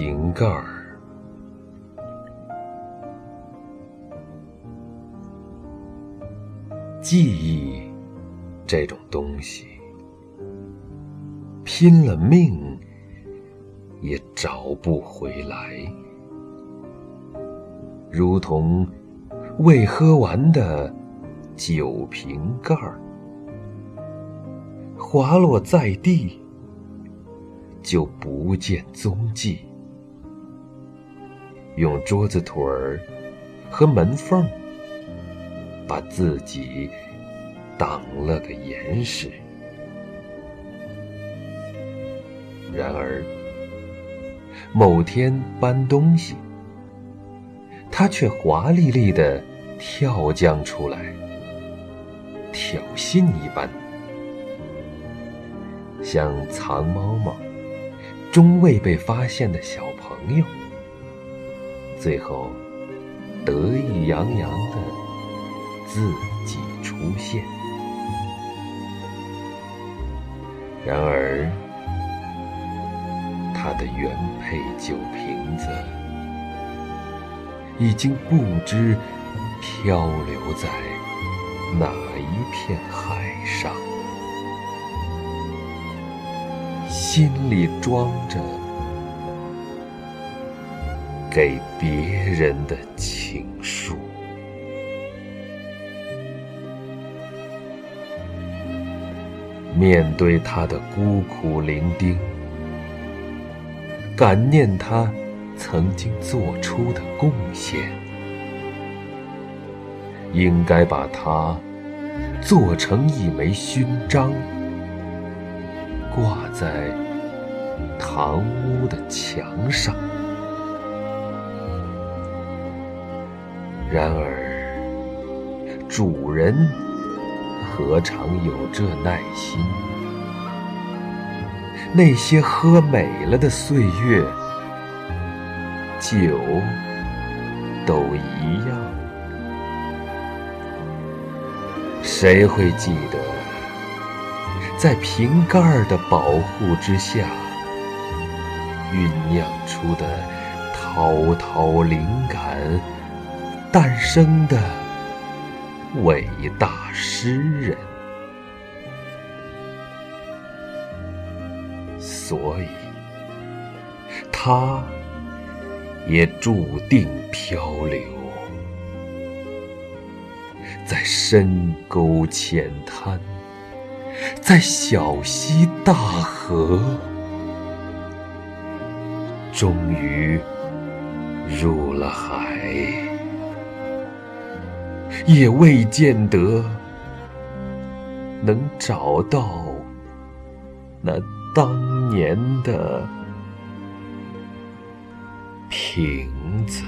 瓶盖儿。记忆这种东西，拼了命也找不回来，如同未喝完的酒瓶盖儿，滑落在地就不见踪迹。用桌子腿儿和门缝把自己挡了个严实，然而某天搬东西，他却华丽丽的跳将出来，挑衅一般，像藏猫猫终未被发现的小朋友，最后得意洋洋的。自己出现，然而他的原配酒瓶子已经不知漂流在哪一片海上，心里装着给别人的情书。面对他的孤苦伶仃，感念他曾经做出的贡献，应该把它做成一枚勋章，挂在堂屋的墙上。然而，主人。何尝有这耐心？那些喝美了的岁月，酒都一样。谁会记得，在瓶盖的保护之下，酝酿出的滔滔灵感，诞生的？伟大诗人，所以他也注定漂流，在深沟浅滩，在小溪大河，终于入了海。也未见得能找到那当年的瓶子。